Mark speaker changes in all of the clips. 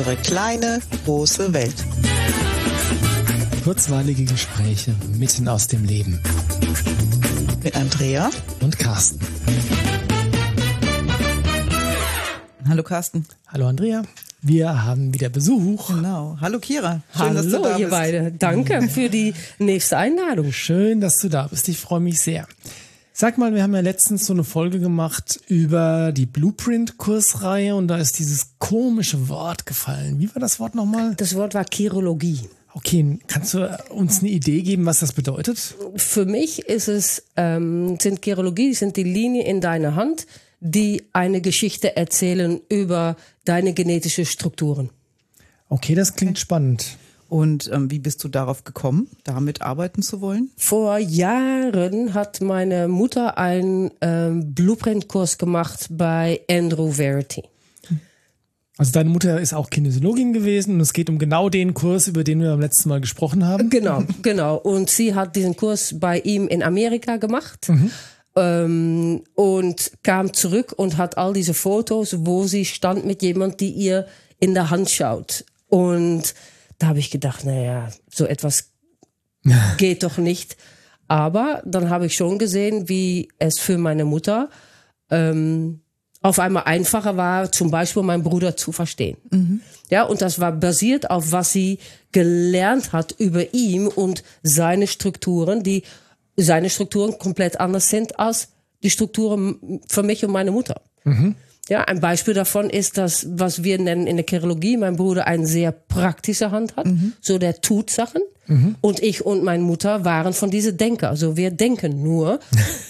Speaker 1: unsere kleine, große Welt.
Speaker 2: Kurzweilige Gespräche mitten aus dem Leben.
Speaker 1: Mit Andrea
Speaker 2: und Carsten.
Speaker 1: Hallo Carsten.
Speaker 2: Hallo Andrea. Wir haben wieder Besuch.
Speaker 1: Genau. Hallo Kira.
Speaker 3: Schön, Hallo, dass du da ihr bist. beide. Danke für die nächste Einladung.
Speaker 2: Schön, dass du da bist. Ich freue mich sehr. Sag mal, wir haben ja letztens so eine Folge gemacht über die Blueprint-Kursreihe und da ist dieses komische Wort gefallen. Wie war das Wort nochmal?
Speaker 3: Das Wort war Chirologie.
Speaker 2: Okay, kannst du uns eine Idee geben, was das bedeutet?
Speaker 3: Für mich ist es, ähm, sind Chirologie, sind die Linien in deiner Hand, die eine Geschichte erzählen über deine genetische Strukturen.
Speaker 2: Okay, das klingt spannend.
Speaker 1: Und ähm, wie bist du darauf gekommen, damit arbeiten zu wollen?
Speaker 3: Vor Jahren hat meine Mutter einen ähm, Blueprint-Kurs gemacht bei Andrew Verity.
Speaker 2: Also deine Mutter ist auch Kinesiologin gewesen und es geht um genau den Kurs, über den wir beim letzten Mal gesprochen haben.
Speaker 3: Genau, genau. Und sie hat diesen Kurs bei ihm in Amerika gemacht. Mhm. Ähm, und kam zurück und hat all diese Fotos, wo sie stand mit jemand, die ihr in der Hand schaut. Und da habe ich gedacht, naja, so etwas geht doch nicht. Aber dann habe ich schon gesehen, wie es für meine Mutter ähm, auf einmal einfacher war, zum Beispiel meinen Bruder zu verstehen. Mhm. Ja, und das war basiert auf was sie gelernt hat über ihn und seine Strukturen, die seine Strukturen komplett anders sind als die Strukturen für mich und meine Mutter. Mhm. Ja, ein Beispiel davon ist das, was wir nennen in der Chirurgie, mein Bruder eine sehr praktische Hand hat, mhm. so der tut Sachen. Mhm. Und ich und meine Mutter waren von diese Denker. Also wir denken nur.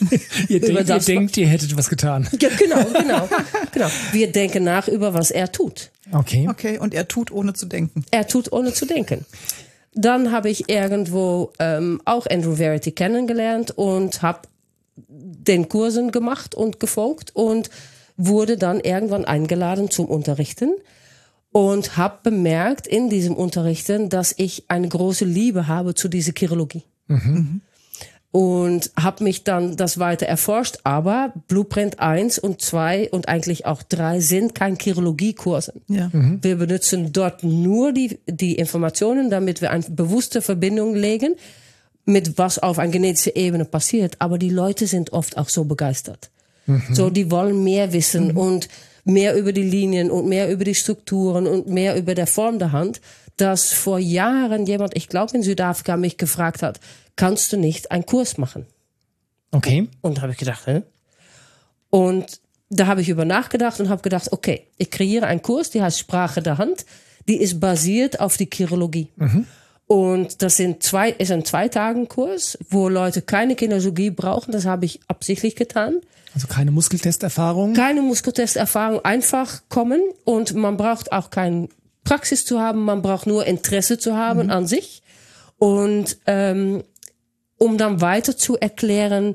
Speaker 2: ihr, denkt, das, ihr denkt, ihr hättet was getan.
Speaker 3: Ja, genau, genau, genau. Wir denken nach über, was er tut.
Speaker 2: Okay.
Speaker 1: Okay, und er tut ohne zu denken.
Speaker 3: Er tut ohne zu denken. Dann habe ich irgendwo ähm, auch Andrew Verity kennengelernt und habe den Kursen gemacht und gefolgt und wurde dann irgendwann eingeladen zum Unterrichten und habe bemerkt in diesem Unterrichten, dass ich eine große Liebe habe zu dieser Chirologie. Mhm. Und habe mich dann das weiter erforscht, aber Blueprint 1 und 2 und eigentlich auch 3 sind kein Chirologiekurse. Ja. Mhm. Wir benutzen dort nur die, die Informationen, damit wir eine bewusste Verbindung legen mit was auf einer genetischen Ebene passiert. Aber die Leute sind oft auch so begeistert. Mhm. So, die wollen mehr wissen mhm. und mehr über die Linien und mehr über die Strukturen und mehr über der Form der Hand, dass vor Jahren jemand, ich glaube in Südafrika, mich gefragt hat, kannst du nicht einen Kurs machen?
Speaker 2: Okay.
Speaker 3: Und da habe ich gedacht, hä? Und da habe ich über nachgedacht und habe gedacht, okay, ich kreiere einen Kurs, die heißt Sprache der Hand, die ist basiert auf die Chirologie. Mhm. Und das sind zwei, ist ein zwei Tagen Kurs, wo Leute keine Kinesiologie brauchen. Das habe ich absichtlich getan.
Speaker 2: Also keine Muskeltesterfahrung?
Speaker 3: Keine Muskeltesterfahrung, einfach kommen und man braucht auch keine Praxis zu haben, man braucht nur Interesse zu haben mhm. an sich und ähm, um dann weiter zu erklären,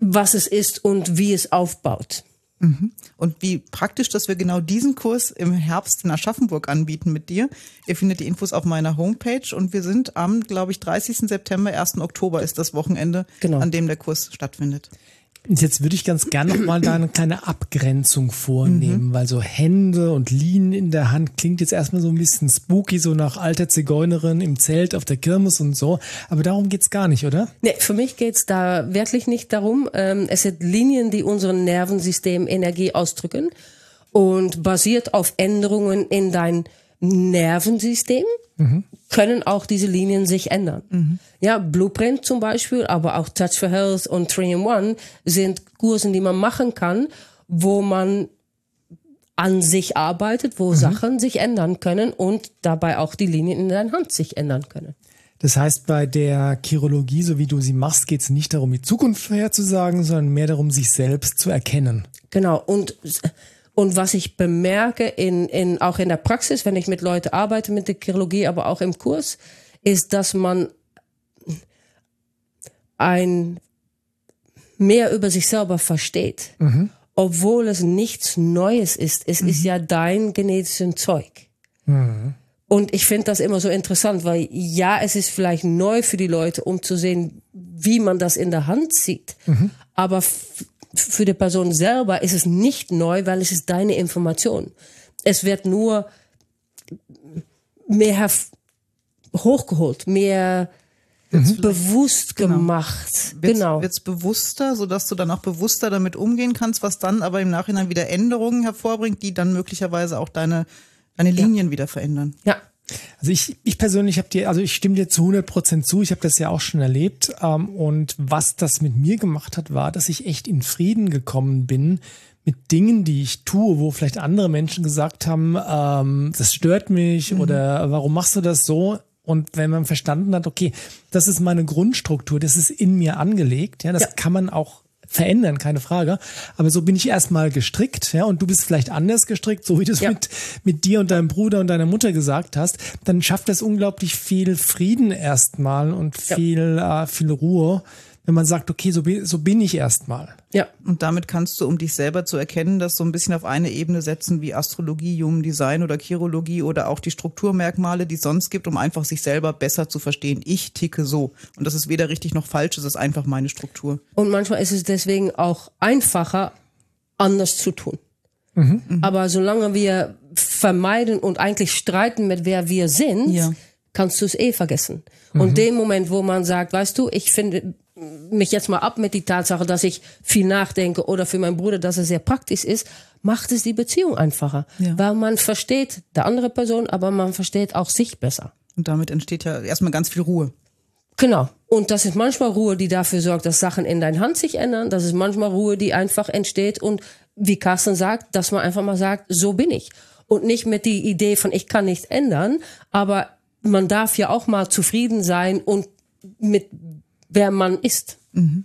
Speaker 3: was es ist und wie es aufbaut.
Speaker 1: Mhm. Und wie praktisch, dass wir genau diesen Kurs im Herbst in Aschaffenburg anbieten mit dir. Ihr findet die Infos auf meiner Homepage und wir sind am, glaube ich, 30. September, 1. Oktober ist das Wochenende, genau. an dem der Kurs stattfindet.
Speaker 2: Jetzt würde ich ganz gern noch mal da eine kleine Abgrenzung vornehmen, mhm. weil so Hände und Linien in der Hand klingt jetzt erstmal so ein bisschen spooky, so nach alter Zigeunerin im Zelt auf der Kirmes und so. Aber darum geht's gar nicht, oder?
Speaker 3: Nee, für mich geht's da wirklich nicht darum. Ähm, es sind Linien, die unserem Nervensystem Energie ausdrücken und basiert auf Änderungen in dein Nervensystem mhm. können auch diese Linien sich ändern. Mhm. Ja, Blueprint zum Beispiel, aber auch Touch for Health und 3-in-1 sind Kursen, die man machen kann, wo man an sich arbeitet, wo mhm. Sachen sich ändern können und dabei auch die Linien in deiner Hand sich ändern können.
Speaker 2: Das heißt, bei der Chirologie, so wie du sie machst, geht es nicht darum, die Zukunft vorherzusagen, sondern mehr darum, sich selbst zu erkennen.
Speaker 3: Genau. Und und was ich bemerke, in, in, auch in der Praxis, wenn ich mit Leuten arbeite mit der Chirurgie, aber auch im Kurs, ist, dass man ein mehr über sich selber versteht. Mhm. Obwohl es nichts Neues ist. Es mhm. ist ja dein genetisches Zeug. Mhm. Und ich finde das immer so interessant, weil ja, es ist vielleicht neu für die Leute, um zu sehen, wie man das in der Hand sieht. Mhm. Aber für die Person selber ist es nicht neu, weil es ist deine Information. Es wird nur mehr hochgeholt, mehr bewusst genau. gemacht.
Speaker 1: Wird's, genau. Wird es bewusster, sodass du dann auch bewusster damit umgehen kannst, was dann aber im Nachhinein wieder Änderungen hervorbringt, die dann möglicherweise auch deine, deine Linien ja. wieder verändern.
Speaker 3: Ja.
Speaker 2: Also ich, ich persönlich habe dir, also ich stimme dir zu 100 Prozent zu. Ich habe das ja auch schon erlebt. Ähm, und was das mit mir gemacht hat, war, dass ich echt in Frieden gekommen bin mit Dingen, die ich tue, wo vielleicht andere Menschen gesagt haben, ähm, das stört mich mhm. oder warum machst du das so? Und wenn man verstanden hat, okay, das ist meine Grundstruktur, das ist in mir angelegt, ja, das ja. kann man auch verändern, keine Frage. Aber so bin ich erstmal gestrickt, ja, und du bist vielleicht anders gestrickt, so wie du es ja. mit, mit dir und deinem Bruder und deiner Mutter gesagt hast, dann schafft das unglaublich viel Frieden erstmal und viel, ja. äh, viel Ruhe wenn man sagt, okay, so bin, so bin ich erstmal.
Speaker 1: Ja. Und damit kannst du, um dich selber zu erkennen, das so ein bisschen auf eine Ebene setzen wie Astrologie, Human Design oder Chirologie oder auch die Strukturmerkmale, die es sonst gibt, um einfach sich selber besser zu verstehen. Ich ticke so. Und das ist weder richtig noch falsch, es ist einfach meine Struktur.
Speaker 3: Und manchmal ist es deswegen auch einfacher, anders zu tun. Mhm. Aber solange wir vermeiden und eigentlich streiten mit wer wir sind, ja. kannst du es eh vergessen. Mhm. Und dem Moment, wo man sagt, weißt du, ich finde, mich jetzt mal ab mit die Tatsache, dass ich viel nachdenke oder für meinen Bruder, dass er sehr praktisch ist, macht es die Beziehung einfacher. Ja. Weil man versteht der andere Person, aber man versteht auch sich besser.
Speaker 1: Und damit entsteht ja erstmal ganz viel Ruhe.
Speaker 3: Genau. Und das ist manchmal Ruhe, die dafür sorgt, dass Sachen in deiner Hand sich ändern. Das ist manchmal Ruhe, die einfach entsteht. Und wie Carsten sagt, dass man einfach mal sagt, so bin ich. Und nicht mit die Idee von, ich kann nichts ändern. Aber man darf ja auch mal zufrieden sein und mit wer man ist. Mhm.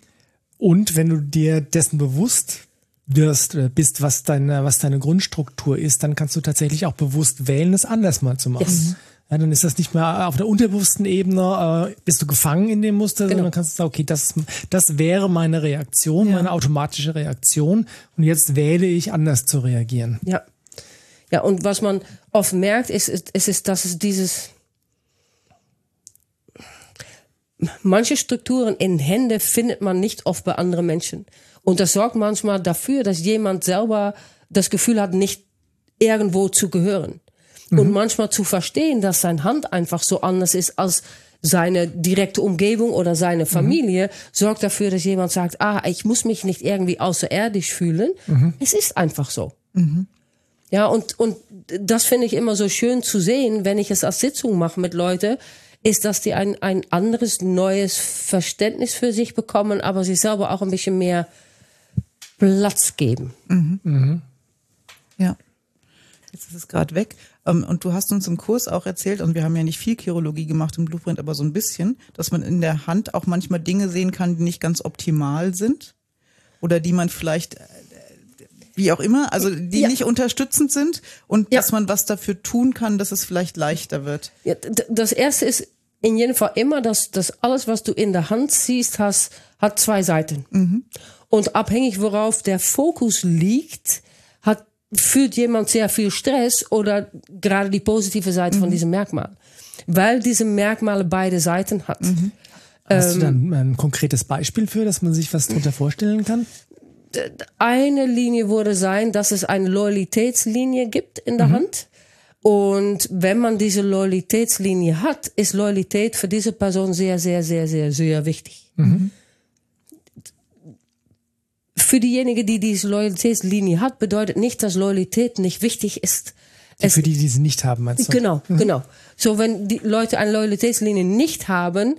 Speaker 2: Und wenn du dir dessen bewusst wirst, bist, was deine, was deine Grundstruktur ist, dann kannst du tatsächlich auch bewusst wählen, es anders mal zu machen. Yes. Ja, dann ist das nicht mehr auf der unterbewussten Ebene, äh, bist du gefangen in dem Muster, genau. sondern kannst du sagen, okay, das, das wäre meine Reaktion, ja. meine automatische Reaktion und jetzt wähle ich anders zu reagieren.
Speaker 3: Ja. Ja, und was man oft merkt, ist, ist, ist dass es dieses, manche Strukturen in Hände findet man nicht oft bei anderen Menschen. Und das sorgt manchmal dafür, dass jemand selber das Gefühl hat, nicht irgendwo zu gehören. Mhm. Und manchmal zu verstehen, dass sein Hand einfach so anders ist als seine direkte Umgebung oder seine mhm. Familie, mhm. sorgt dafür, dass jemand sagt, ah, ich muss mich nicht irgendwie außerirdisch fühlen. Mhm. Es ist einfach so. Mhm. Ja, und, und das finde ich immer so schön zu sehen, wenn ich es als Sitzung mache mit Leuten, ist, dass die ein, ein anderes, neues Verständnis für sich bekommen, aber sich selber auch ein bisschen mehr Platz geben. Mhm. Mhm.
Speaker 1: Ja. Jetzt ist es gerade weg. Ähm, und du hast uns im Kurs auch erzählt, und wir haben ja nicht viel Chirologie gemacht im Blueprint, aber so ein bisschen, dass man in der Hand auch manchmal Dinge sehen kann, die nicht ganz optimal sind. Oder die man vielleicht wie auch immer, also die ja. nicht unterstützend sind und ja. dass man was dafür tun kann, dass es vielleicht leichter wird.
Speaker 3: Ja, das erste ist in jedem Fall immer, dass, dass alles, was du in der Hand siehst, hast, hat zwei Seiten. Mhm. Und abhängig worauf der Fokus liegt, hat, fühlt jemand sehr viel Stress oder gerade die positive Seite mhm. von diesem Merkmal. Weil diese Merkmale beide Seiten hat. Mhm.
Speaker 2: Hast du dann ein konkretes Beispiel für, dass man sich was darunter vorstellen kann?
Speaker 3: Eine Linie würde sein, dass es eine Loyalitätslinie gibt in der mhm. Hand. Und wenn man diese Loyalitätslinie hat, ist Loyalität für diese Person sehr, sehr, sehr, sehr, sehr wichtig. Mhm. Für diejenige, die diese Loyalitätslinie hat, bedeutet nicht, dass Loyalität nicht wichtig ist.
Speaker 2: Es, für die, die sie nicht haben, meinst
Speaker 3: du? Genau, mhm. genau. So, wenn die Leute eine Loyalitätslinie nicht haben,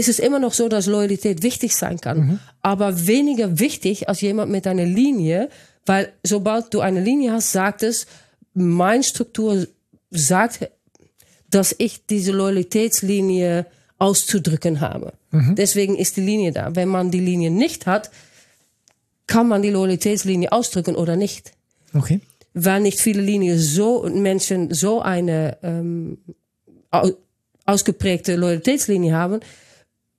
Speaker 3: ist es immer noch so, dass Loyalität wichtig sein kann, mhm. aber weniger wichtig als jemand mit einer Linie, weil sobald du eine Linie hast, sagt es, meine Struktur sagt, dass ich diese Loyalitätslinie auszudrücken habe. Mhm. Deswegen ist die Linie da. Wenn man die Linie nicht hat, kann man die Loyalitätslinie ausdrücken oder nicht.
Speaker 2: Okay.
Speaker 3: Weil nicht viele Linien so Menschen so eine ähm, ausgeprägte Loyalitätslinie haben,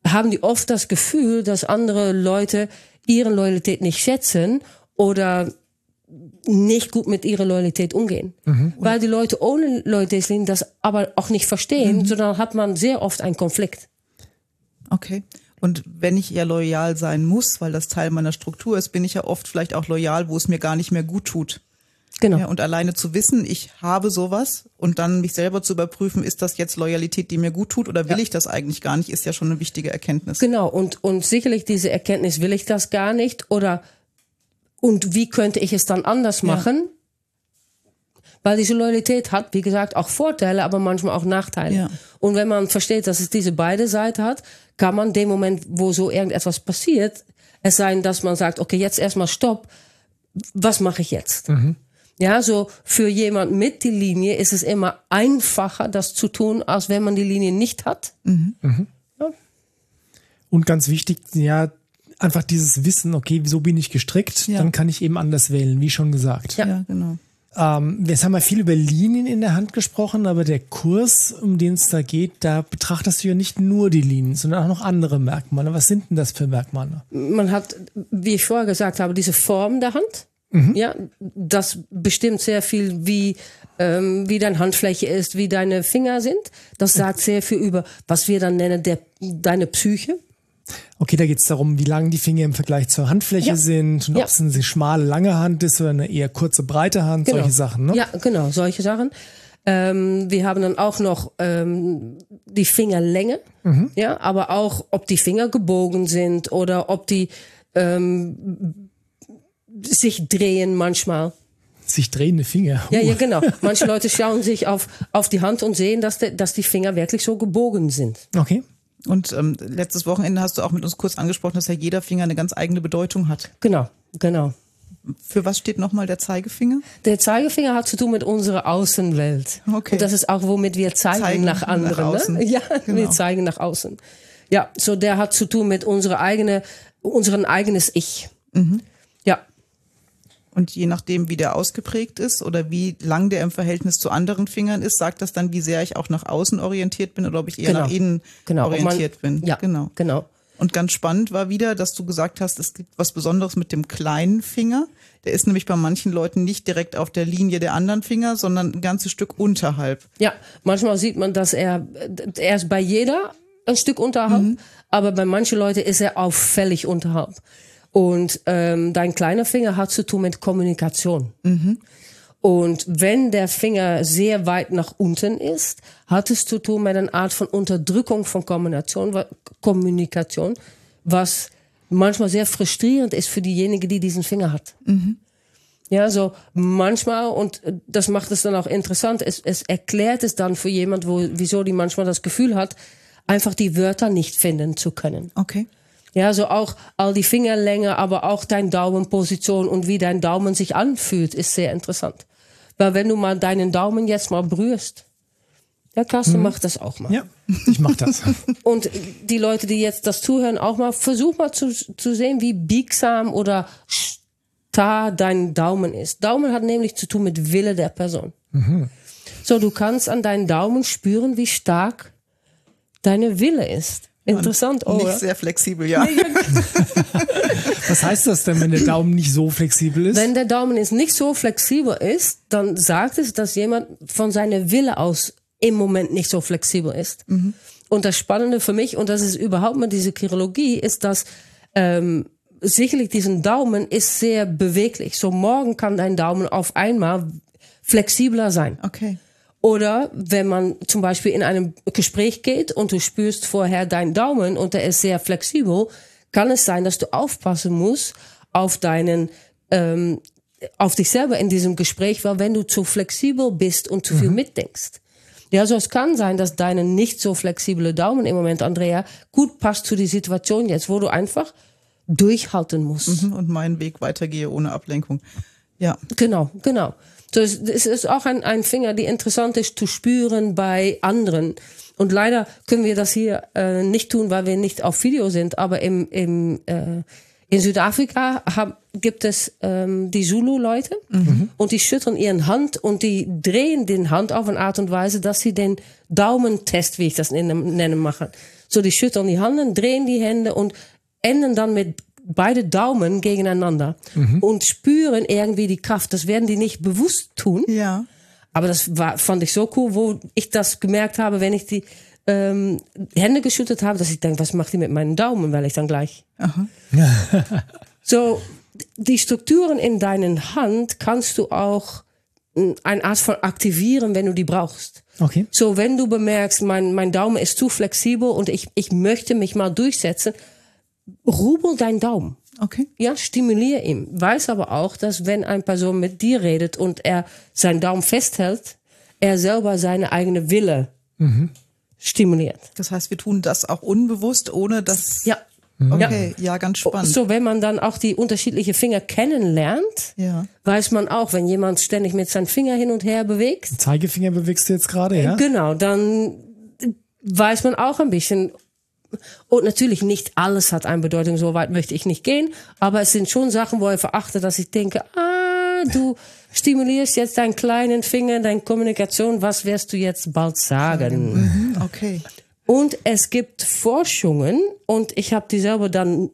Speaker 3: haben die oft das Gefühl, dass andere Leute ihre Loyalität nicht schätzen oder nicht gut mit ihrer Loyalität umgehen. Mhm. Weil die Leute ohne Loyalitätslinie das aber auch nicht verstehen, mhm. sondern hat man sehr oft einen Konflikt.
Speaker 1: Okay. Und wenn ich ja loyal sein muss, weil das Teil meiner Struktur ist, bin ich ja oft vielleicht auch loyal, wo es mir gar nicht mehr gut tut.
Speaker 3: Genau.
Speaker 1: Ja, und alleine zu wissen, ich habe sowas und dann mich selber zu überprüfen, ist das jetzt Loyalität, die mir gut tut oder will ich das eigentlich gar nicht, ist ja schon eine wichtige Erkenntnis.
Speaker 3: Genau, und, und sicherlich diese Erkenntnis, will ich das gar nicht oder und wie könnte ich es dann anders machen? Weil diese Loyalität hat, wie gesagt, auch Vorteile, aber manchmal auch Nachteile.
Speaker 1: Ja.
Speaker 3: Und wenn man versteht, dass es diese beide Seiten hat, kann man dem Moment, wo so irgendetwas passiert, es sein, dass man sagt, okay, jetzt erstmal stopp, was mache ich jetzt? Ja, so für jemand mit die Linie ist es immer einfacher, das zu tun, als wenn man die Linie nicht hat.
Speaker 2: Und ganz wichtig, ja, einfach dieses Wissen, okay, so bin ich gestrickt,
Speaker 1: Ja.
Speaker 2: dann kann ich eben anders wählen, wie schon gesagt.
Speaker 3: Ja.
Speaker 1: Ja, genau.
Speaker 2: Ähm, jetzt haben wir viel über Linien in der Hand gesprochen, aber der Kurs, um den es da geht, da betrachtest du ja nicht nur die Linien, sondern auch noch andere Merkmale. Was sind denn das für Merkmale?
Speaker 3: man hat, wie ich vorher gesagt habe, diese Form der Hand. Ja, das bestimmt sehr viel, wie, ähm, wie deine Handfläche ist, wie deine Finger sind. Das sagt sehr viel über, was wir dann nennen, der, deine Psyche.
Speaker 2: Okay, da geht es darum, wie lang die Finger im Vergleich zur Handfläche
Speaker 3: Ja.
Speaker 2: sind und
Speaker 3: Ja.
Speaker 2: ob es eine schmale, lange Hand ist oder eine eher kurze, breite Hand,
Speaker 3: Genau.
Speaker 2: solche Sachen. Ne?
Speaker 3: Ja, genau, solche Sachen. Ähm, wir haben dann auch noch ähm, die Fingerlänge, ja, aber auch, ob die Finger gebogen sind oder ob die ähm, sich drehen manchmal.
Speaker 2: Sich drehende Finger.
Speaker 3: Ja,
Speaker 2: Uh.
Speaker 3: ja, genau. Manche Leute schauen sich auf, auf die Hand und sehen, dass, de, dass die Finger wirklich so gebogen sind.
Speaker 2: Okay.
Speaker 1: Und ähm, letztes Wochenende hast du auch mit uns kurz angesprochen, dass ja jeder Finger eine ganz eigene Bedeutung hat.
Speaker 3: Genau, genau.
Speaker 1: Für was steht nochmal der Zeigefinger?
Speaker 3: Der Zeigefinger hat zu tun mit unserer Außenwelt.
Speaker 1: Okay.
Speaker 3: Und das ist auch, womit wir zeigen,
Speaker 1: Zeigen
Speaker 3: nach
Speaker 1: nach
Speaker 3: anderen.
Speaker 1: außen.
Speaker 3: Ne? Ja,
Speaker 1: Genau.
Speaker 3: wir zeigen nach außen. Ja, so der hat zu tun mit unserer eigene, unseren eigenes Ich.
Speaker 1: Mhm. Und je nachdem, wie der ausgeprägt ist oder wie lang der im Verhältnis zu anderen Fingern ist, sagt das dann, wie sehr ich auch nach außen orientiert bin oder ob ich eher
Speaker 3: Genau.
Speaker 1: nach innen
Speaker 3: genau. Und man-
Speaker 1: orientiert bin.
Speaker 3: Ja,
Speaker 1: genau.
Speaker 3: genau.
Speaker 1: Und ganz spannend war wieder, dass du gesagt hast, es gibt was Besonderes mit dem kleinen Finger. Der ist nämlich bei manchen Leuten nicht direkt auf der Linie der anderen Finger, sondern ein ganzes Stück unterhalb.
Speaker 3: Ja, manchmal sieht man, dass er, er ist bei jeder ein Stück unterhalb,
Speaker 1: Mhm.
Speaker 3: aber bei manchen Leuten ist er auffällig unterhalb. Und ähm, dein kleiner Finger hat zu tun mit Kommunikation.
Speaker 1: Mhm.
Speaker 3: Und wenn der Finger sehr weit nach unten ist, hat es zu tun mit einer Art von Unterdrückung von Kommunikation, wa- Kommunikation was manchmal sehr frustrierend ist für diejenige, die diesen Finger hat. Ja, so manchmal, und das macht es dann auch interessant, es, es erklärt es dann für jemand, wo, wieso die manchmal das Gefühl hat, einfach die Wörter nicht finden zu können.
Speaker 1: Okay.
Speaker 3: Ja, so auch all die Fingerlänge, aber auch dein Daumenposition und wie dein Daumen sich anfühlt, ist sehr interessant. Weil wenn du mal deinen Daumen jetzt mal berührst, ja, Carsten macht das auch mal.
Speaker 2: Ja, ich mach das.
Speaker 3: Und die Leute, die jetzt das zuhören, auch mal, versuch mal zu, zu sehen, wie biegsam oder starr dein Daumen ist. Daumen hat nämlich zu tun mit Wille der Person. So, du kannst an deinen Daumen spüren, wie stark deine Wille ist. Interessant,
Speaker 1: Nicht
Speaker 3: oder?
Speaker 1: sehr flexibel, ja.
Speaker 2: Was heißt das denn, wenn der Daumen nicht so flexibel ist?
Speaker 3: Wenn der Daumen ist nicht so flexibel ist, dann sagt es, dass jemand von seiner Wille aus im Moment nicht so flexibel ist. Und das Spannende für mich, und das ist überhaupt mal diese Chirologie, ist, dass ähm, sicherlich diesen Daumen ist sehr beweglich. So morgen kann dein Daumen auf einmal flexibler sein.
Speaker 1: Okay.
Speaker 3: Oder wenn man zum Beispiel in einem Gespräch geht und du spürst vorher deinen Daumen und der ist sehr flexibel, kann es sein, dass du aufpassen musst auf deinen, ähm, auf dich selber in diesem Gespräch, weil wenn du zu flexibel bist und zu viel mitdenkst. Ja, so es kann sein, dass deine nicht so flexible Daumen im Moment, Andrea, gut passt zu die Situation jetzt, wo du einfach durchhalten musst.
Speaker 1: Mhm, Und meinen Weg weitergehe ohne Ablenkung. Ja.
Speaker 3: Genau, genau. So, es, es ist auch ein, ein Finger, die interessant ist zu spüren bei anderen. Und leider können wir das hier äh, nicht tun, weil wir nicht auf Video sind. Aber im, im, äh, in Südafrika hab, gibt es ähm, die Zulu-Leute und die schütteln ihren Hand und die drehen den Hand auf eine Art und Weise, dass sie den Daumentest, wie ich das nenne, nenne machen. So, die schütteln die Handen, drehen die Hände und enden dann mit beide Daumen gegeneinander und spüren irgendwie die Kraft. Das werden die nicht bewusst tun.
Speaker 1: Ja.
Speaker 3: Aber das war, fand ich so cool, wo ich das gemerkt habe, wenn ich die ähm, Hände geschüttelt habe, dass ich denke, was macht die mit meinen Daumen, weil ich dann gleich. So, die Strukturen in deinen Hand kannst du auch mm, eine Art von aktivieren, wenn du die brauchst.
Speaker 2: Okay.
Speaker 3: So, wenn du bemerkst, mein, mein Daumen ist zu flexibel und ich, ich möchte mich mal durchsetzen, rubel deinen Daumen.
Speaker 1: Okay.
Speaker 3: Ja, stimulier ihn. Weiß aber auch, dass wenn eine Person mit dir redet und er seinen Daumen festhält, er selber seine eigene Wille stimuliert.
Speaker 1: Das heißt, wir tun das auch unbewusst, ohne dass.
Speaker 3: Ja.
Speaker 1: Okay, ja, ganz spannend.
Speaker 3: So, wenn man dann auch die unterschiedlichen Finger kennenlernt,
Speaker 1: Ja.
Speaker 3: weiß man auch, wenn jemand ständig mit seinem Finger hin und her bewegt,
Speaker 2: Zeigefinger bewegst du jetzt gerade, ja?
Speaker 3: Genau, dann weiß man auch ein bisschen. Und natürlich nicht alles hat eine Bedeutung, so weit möchte ich nicht gehen. Aber es sind schon Sachen, wo ich verachte, dass ich denke, ah, du stimulierst jetzt deinen kleinen Finger, deine Kommunikation, was wirst du jetzt bald sagen?
Speaker 1: Mhm, Okay.
Speaker 3: Und es gibt Forschungen, und ich habe die selber dann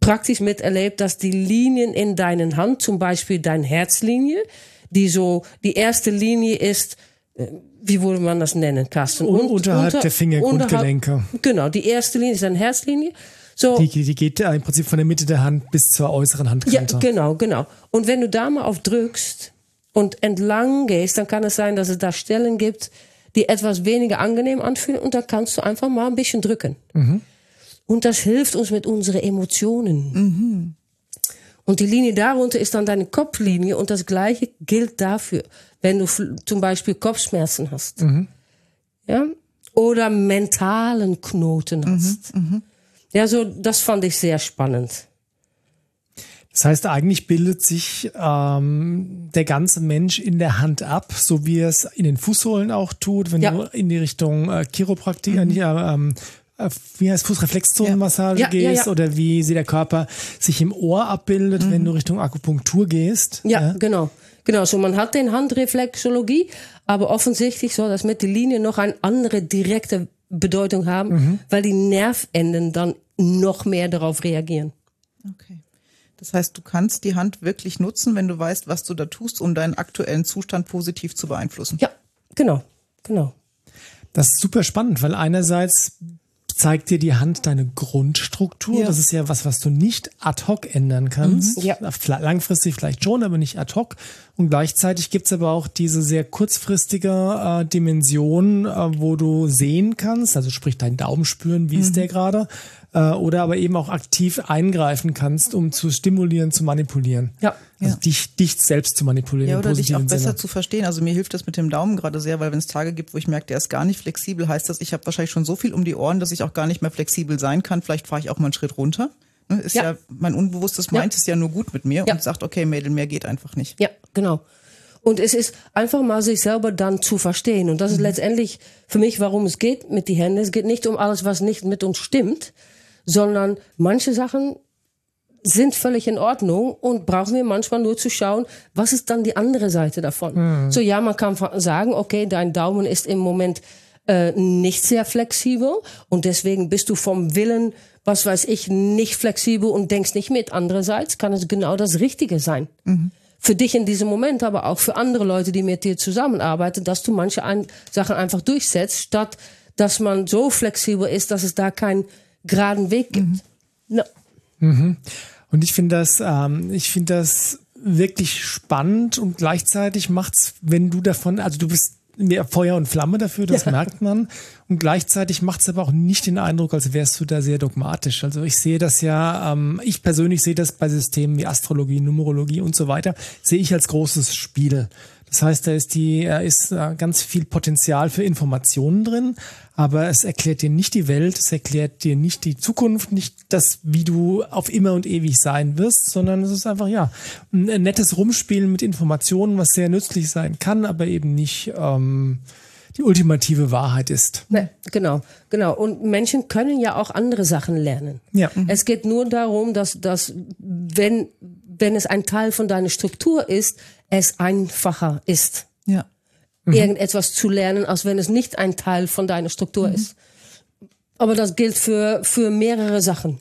Speaker 3: praktisch miterlebt, dass die Linien in deinen Hand, zum Beispiel deine Herzlinie, die so, die erste Linie ist, wie würde man das nennen, Carsten?
Speaker 2: Un- unterhalb der Fingergrundgelenke.
Speaker 3: unterhalb- Genau, die erste Linie ist eine Herzlinie. So,
Speaker 2: Die, die geht im Prinzip von der Mitte der Hand bis zur äußeren
Speaker 3: ja,
Speaker 2: Handkante.
Speaker 3: genau, genau. Und wenn du da mal auf drückst und entlang gehst, dann kann es sein, dass es da Stellen gibt, die etwas weniger angenehm anfühlen und da kannst du einfach mal ein bisschen drücken. Und das hilft uns mit unseren Emotionen. Und die Linie darunter ist dann deine Kopflinie und das gleiche gilt dafür, wenn du zum Beispiel Kopfschmerzen hast. Ja? Oder mentalen Knoten hast. Ja, so, das fand ich sehr spannend.
Speaker 2: Das heißt, eigentlich bildet sich ähm, der ganze Mensch in der Hand ab, so wie es in den Fußsohlen auch tut, wenn
Speaker 3: Ja.
Speaker 2: du in die Richtung äh, Chiropraktik, nicht, äh, ähm, äh, wie heißt Fußreflexzonenmassage
Speaker 3: Ja. Ja, ja,
Speaker 2: gehst
Speaker 3: ja.
Speaker 2: oder wie sie der Körper sich im Ohr abbildet, wenn du Richtung Akupunktur gehst.
Speaker 3: Ja, genau. Genau, so man hat den Handreflexologie, aber offensichtlich soll das mit der Linie noch eine andere direkte Bedeutung haben, weil die Nervenden dann noch mehr darauf reagieren.
Speaker 1: Okay. Das heißt, du kannst die Hand wirklich nutzen, wenn du weißt, was du da tust, um deinen aktuellen Zustand positiv zu beeinflussen.
Speaker 3: Ja, genau, genau.
Speaker 2: Das ist super spannend, weil einerseits zeigt dir die Hand deine Grundstruktur.
Speaker 1: Ja.
Speaker 2: Das ist ja was, was du nicht ad hoc ändern kannst.
Speaker 3: Mhm. Ja.
Speaker 2: Langfristig vielleicht schon, aber nicht ad hoc. Und gleichzeitig gibt's aber auch diese sehr kurzfristige äh, Dimension, äh, wo du sehen kannst, also sprich deinen Daumen spüren, wie
Speaker 1: Mhm.
Speaker 2: ist der gerade, äh, oder aber eben auch aktiv eingreifen kannst, um zu stimulieren, zu manipulieren.
Speaker 3: Ja.
Speaker 2: Also
Speaker 1: Ja.
Speaker 2: dich, dich selbst zu manipulieren.
Speaker 1: Ja, oder dich auch besser
Speaker 2: Sinne.
Speaker 1: zu verstehen. Also mir hilft das mit dem Daumen gerade sehr, weil wenn es Tage gibt, wo ich merke, der ist gar nicht flexibel, heißt das, ich habe wahrscheinlich schon so viel um die Ohren, dass ich auch gar nicht mehr flexibel sein kann. Vielleicht fahre ich auch mal einen Schritt runter. Ne, Ist ja,
Speaker 3: Ja.
Speaker 1: mein Unbewusstes meint es ja nur gut mit mir und sagt, okay, Mädel, mehr geht einfach nicht.
Speaker 3: Ja, genau. Und es ist einfach mal sich selber dann zu verstehen. Und das ist letztendlich für mich, warum es geht mit die Hände. Es geht nicht um alles, was nicht mit uns stimmt, sondern manche Sachen sind völlig in Ordnung und brauchen wir manchmal nur zu schauen, was ist dann die andere Seite davon. So ja, man kann sagen, okay, dein Daumen ist im Moment äh, nicht sehr flexibel und deswegen bist du vom Willen, was weiß ich, nicht flexibel und denkst nicht mit. Andererseits kann es genau das Richtige sein. Für dich in diesem Moment, aber auch für andere Leute, die mit dir zusammenarbeiten, dass du manche ein Sachen einfach durchsetzt, statt dass man so flexibel ist, dass es da keinen geraden Weg gibt. Na,
Speaker 2: Und ich finde das, ähm, ich finde das wirklich spannend und gleichzeitig macht's, wenn du davon, also du bist mehr Feuer und Flamme dafür, das
Speaker 3: Ja.
Speaker 2: merkt man. Und gleichzeitig macht's aber auch nicht den Eindruck, als wärst du da sehr dogmatisch. Also ich sehe das ja, ähm, ich persönlich sehe das bei Systemen wie Astrologie, Numerologie und so weiter, sehe ich als großes Spiel. Das heißt, da ist die, da ist äh, ganz viel Potenzial für Informationen drin, aber es erklärt dir nicht die Welt, es erklärt dir nicht die Zukunft, nicht das, wie du auf immer und ewig sein wirst, sondern es ist einfach, ja, ein, ein nettes Rumspielen mit Informationen, was sehr nützlich sein kann, aber eben nicht ähm, die ultimative Wahrheit ist.
Speaker 3: ne, genau, genau. Und Menschen können ja auch andere Sachen lernen.
Speaker 2: Ja.
Speaker 3: Es geht nur darum, dass, dass wenn, wenn es ein Teil von deiner Struktur ist, es einfacher ist,
Speaker 1: Ja.
Speaker 3: irgendetwas zu lernen, als wenn es nicht ein Teil von deiner Struktur ist. Aber das gilt für, für mehrere Sachen.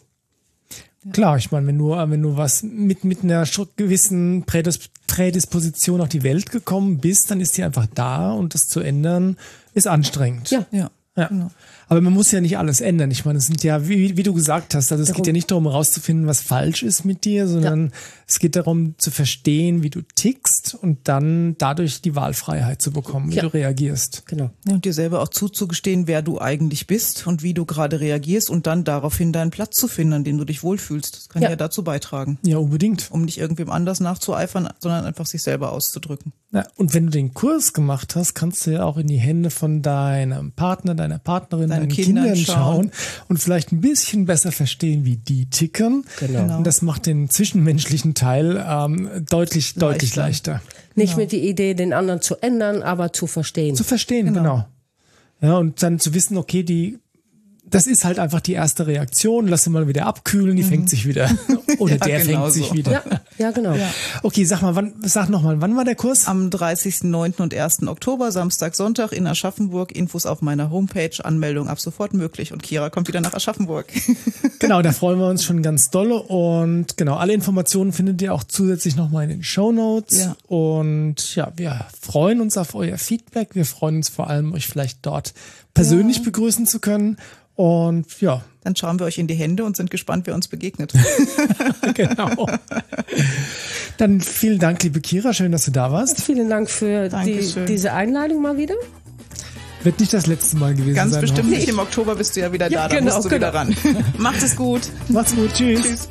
Speaker 2: Klar, ich meine, wenn du, wenn du was mit, mit einer gewissen Prädis Prädisposition auf die Welt gekommen bist, dann ist die einfach da und das zu ändern ist anstrengend.
Speaker 3: Ja.
Speaker 1: Ja.
Speaker 2: Ja.
Speaker 1: Genau.
Speaker 2: Aber man muss ja nicht alles ändern. Ich meine, es sind ja, wie, wie du gesagt hast, also es
Speaker 3: Darum-
Speaker 2: geht ja nicht darum herauszufinden, was falsch ist mit dir, sondern es geht darum zu verstehen, wie du tickst und dann dadurch die Wahlfreiheit zu bekommen, wie
Speaker 3: Ja.
Speaker 2: du reagierst.
Speaker 3: Genau.
Speaker 1: Ja, und dir selber auch zuzugestehen, wer du eigentlich bist und wie du gerade reagierst und dann daraufhin deinen Platz zu finden, an dem du dich wohlfühlst. Das kann ja,
Speaker 3: Ja.
Speaker 1: dazu beitragen,
Speaker 2: Ja, unbedingt.
Speaker 1: um nicht irgendwem anders nachzueifern, sondern einfach sich selber auszudrücken.
Speaker 2: Ja, und wenn du den Kurs gemacht hast, kannst du ja auch in die Hände von deinem Partner, deiner Partnerin,
Speaker 1: Deinen
Speaker 2: deinen
Speaker 1: Kindern
Speaker 2: Kindern
Speaker 1: schauen.
Speaker 2: schauen und vielleicht ein bisschen besser verstehen, wie die ticken.
Speaker 3: Genau.
Speaker 2: Und das macht den zwischenmenschlichen Teil ähm, deutlich, deutlich leichter.
Speaker 3: Nicht mit die Idee, den anderen zu ändern, aber zu verstehen.
Speaker 2: Zu verstehen, genau. Ja, und dann zu wissen, okay, die, das ist halt einfach die erste Reaktion, lass sie mal wieder abkühlen, die fängt sich wieder. Oder
Speaker 1: Ja,
Speaker 2: der
Speaker 1: genau
Speaker 2: fängt sich
Speaker 1: so.
Speaker 2: wieder.
Speaker 3: ja, ja, genau.
Speaker 2: Okay, sag mal, wann, sag nochmal, wann war der Kurs?
Speaker 1: Am 30.09. und 1. Oktober, Samstag, Sonntag in Aschaffenburg. Infos auf meiner Homepage, Anmeldung ab sofort möglich. Und Kira kommt wieder nach Aschaffenburg.
Speaker 2: Genau, da freuen wir uns schon ganz dolle. Und genau, alle Informationen findet ihr auch zusätzlich nochmal in den Show Notes.
Speaker 1: Ja.
Speaker 2: Und ja, wir freuen uns auf euer Feedback. Wir freuen uns vor allem, euch vielleicht dort persönlich begrüßen zu können. Und ja,
Speaker 1: Dann schauen wir euch in die Hände und sind gespannt, wer uns begegnet.
Speaker 2: genau. Dann vielen Dank, liebe Kira. Schön, dass du da warst.
Speaker 3: Vielen Dank für die, diese Einladung mal wieder.
Speaker 2: Wird nicht das letzte Mal gewesen
Speaker 1: Ganz
Speaker 2: sein.
Speaker 1: bestimmt
Speaker 2: hoffentlich.
Speaker 1: nicht. Im Oktober bist du ja wieder
Speaker 3: Ja,
Speaker 1: da. Da
Speaker 3: genau,
Speaker 1: musst du wieder ran. Macht es gut.
Speaker 2: Macht's gut. Tschüss.
Speaker 1: Tschüss.